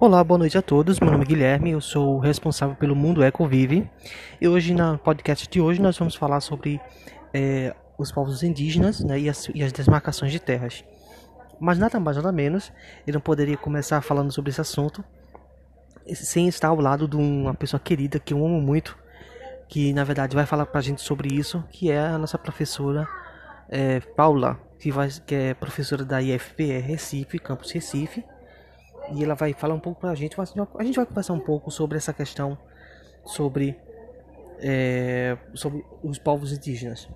Olá, boa noite a todos. Meu nome é Guilherme, eu sou responsável pelo Mundo Ecovive. E hoje, na podcast de hoje, nós vamos falar sobre é, os povos indígenas né, e, as, e as demarcações de terras. Mas nada mais nada menos, eu não poderia começar falando sobre esse assunto sem estar ao lado de uma pessoa querida que eu amo muito, que na verdade vai falar pra gente sobre isso, que é a nossa professora é, Paula, que, vai, que é professora da IFPE Recife, campus Recife e ela vai falar um pouco pra gente. A gente vai conversar um pouco sobre essa questão sobre, é, sobre os povos indígenas.